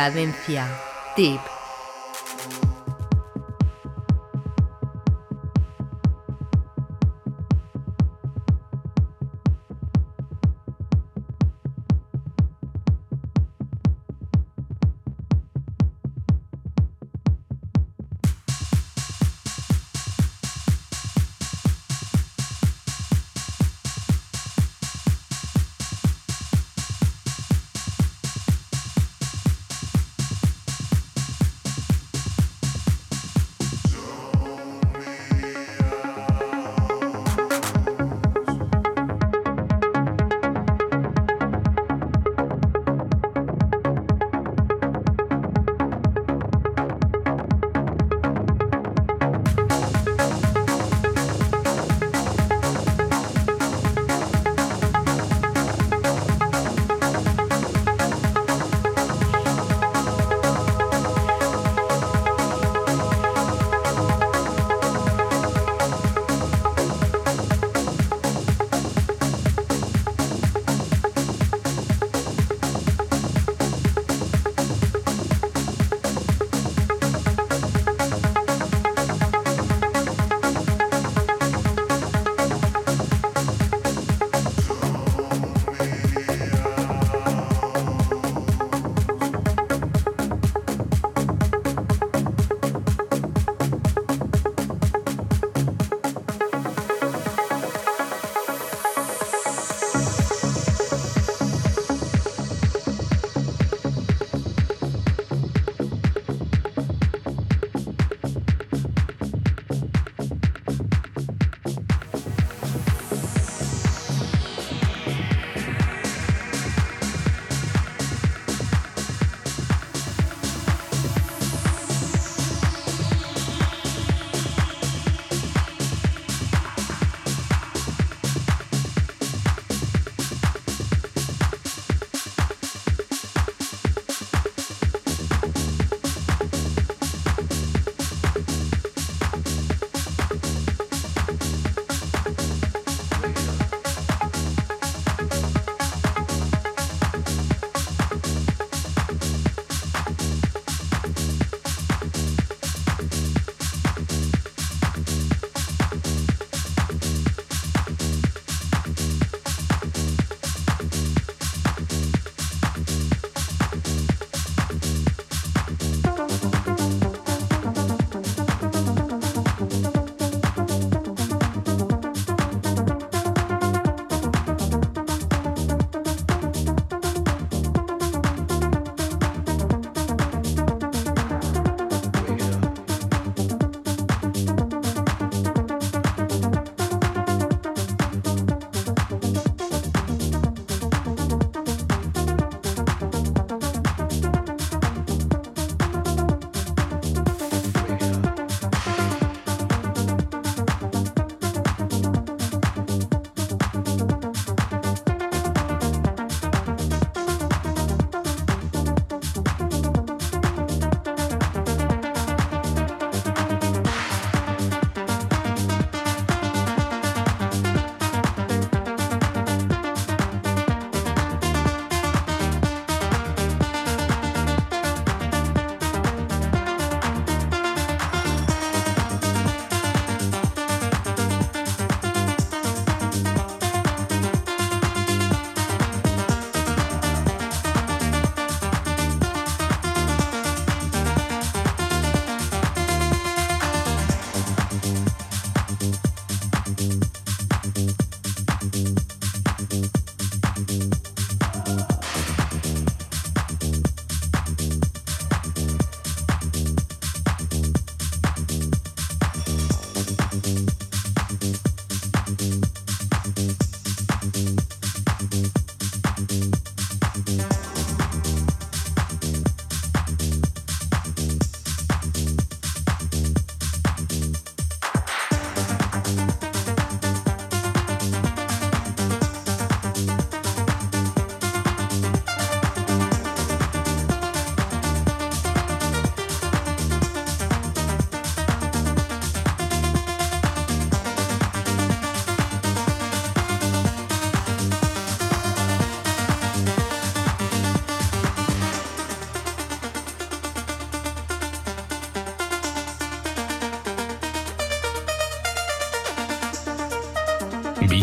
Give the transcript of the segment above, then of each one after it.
Cadencia. Tip.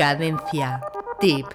Cadencia. Tip.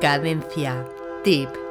Cadencia. Tip.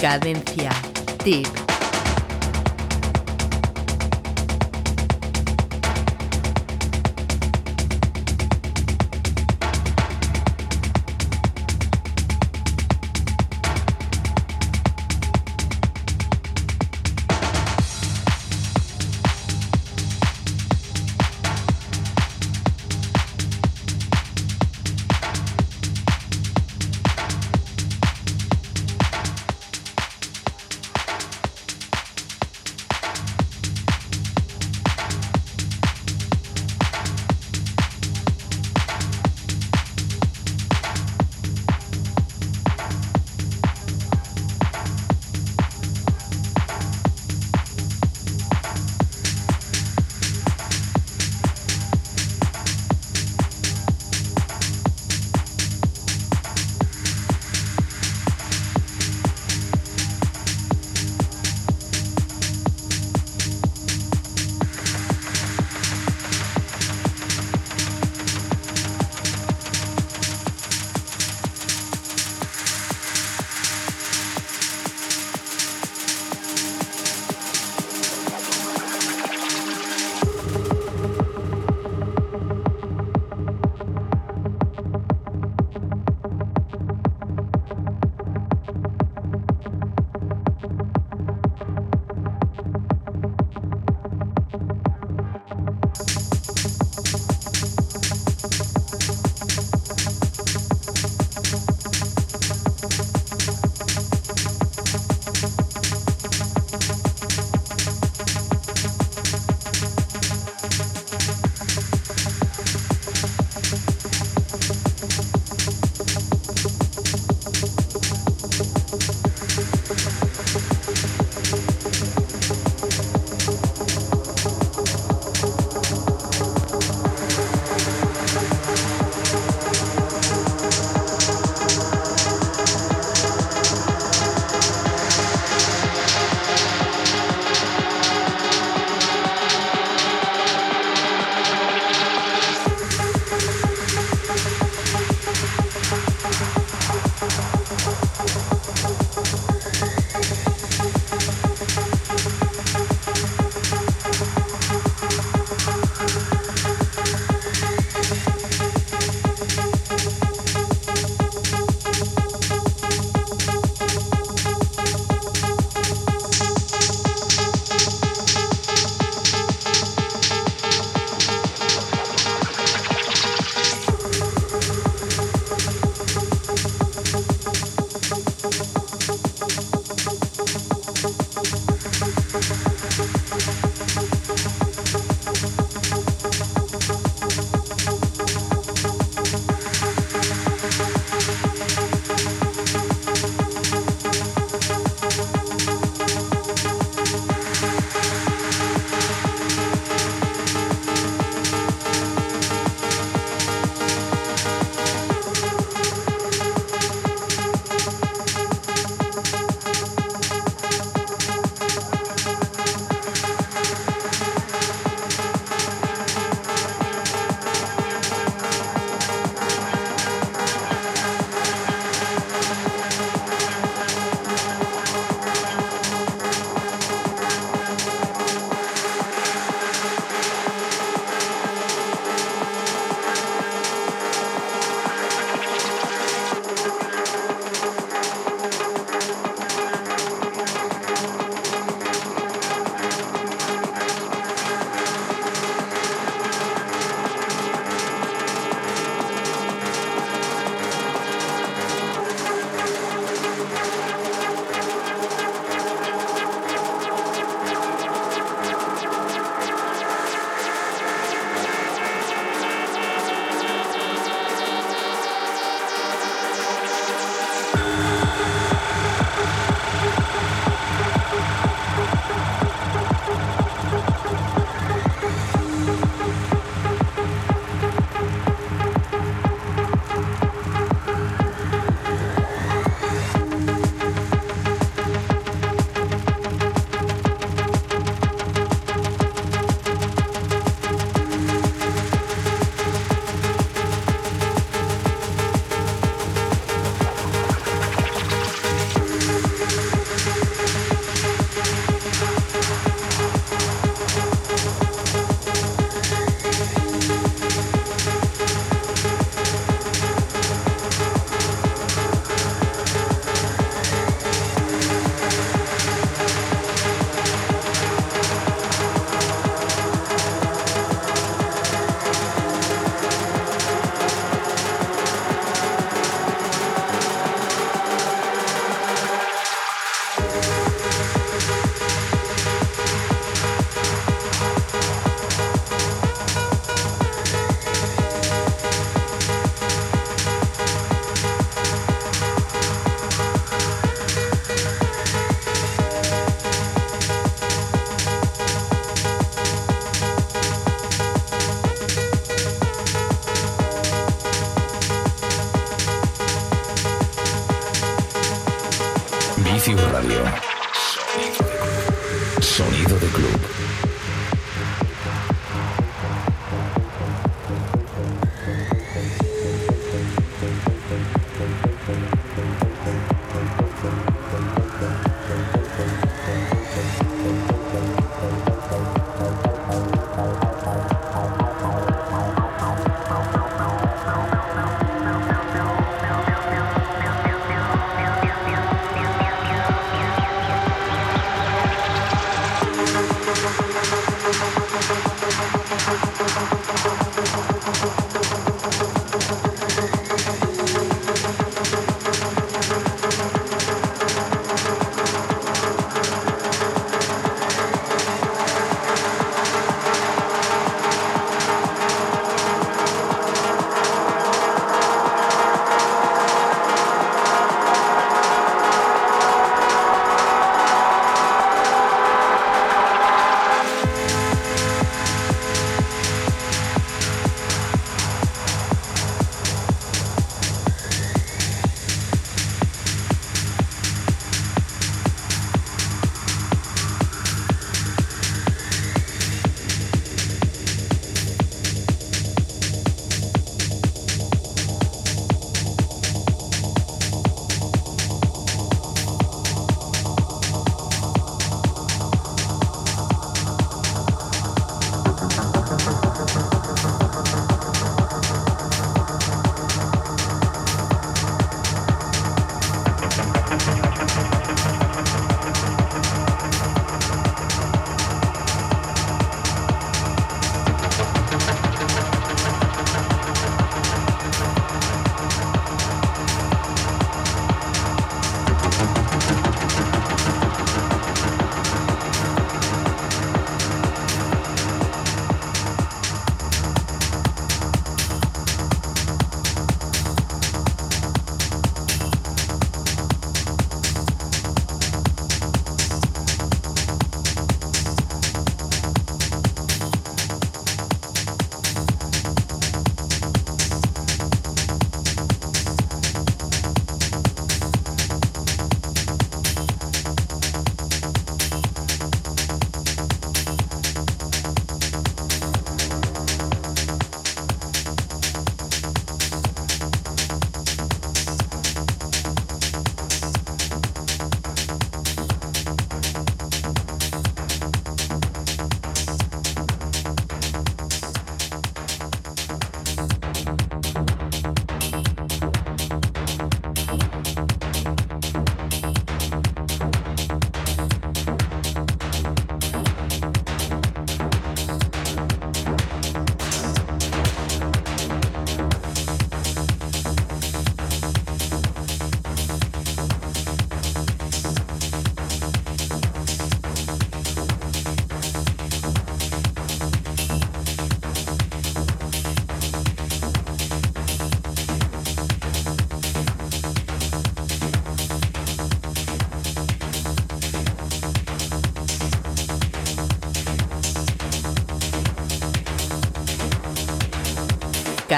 Cadencia. Tip.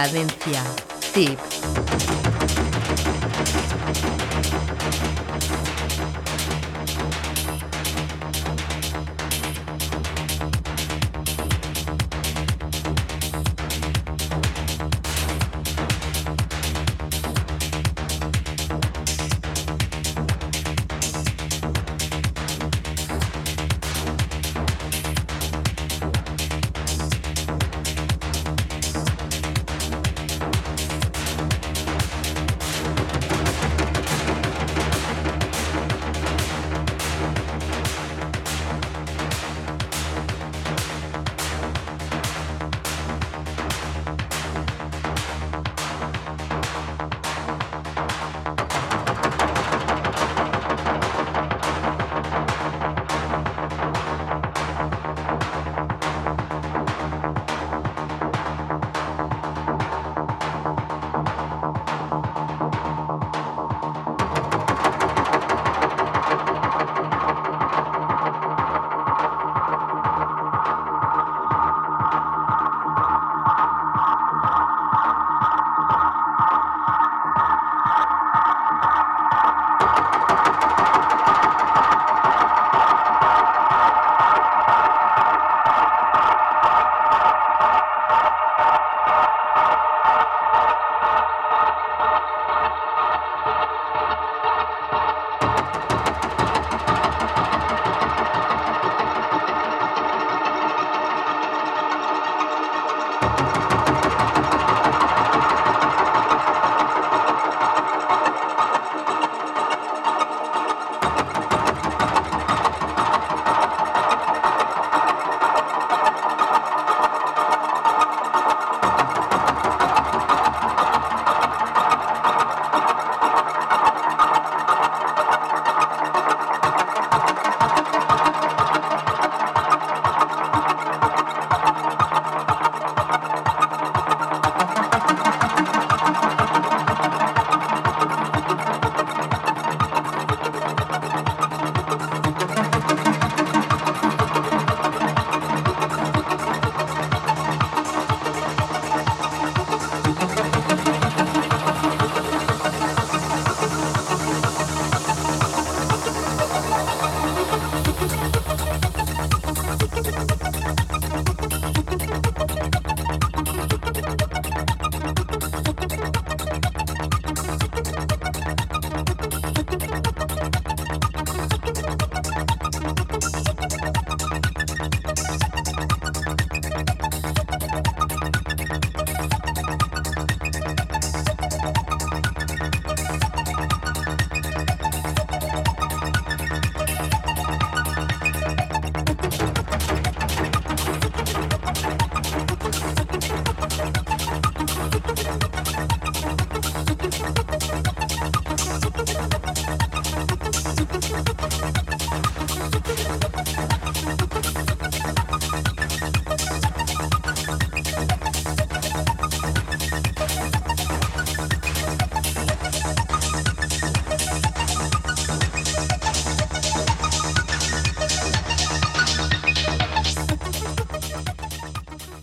Cadencia. Tip.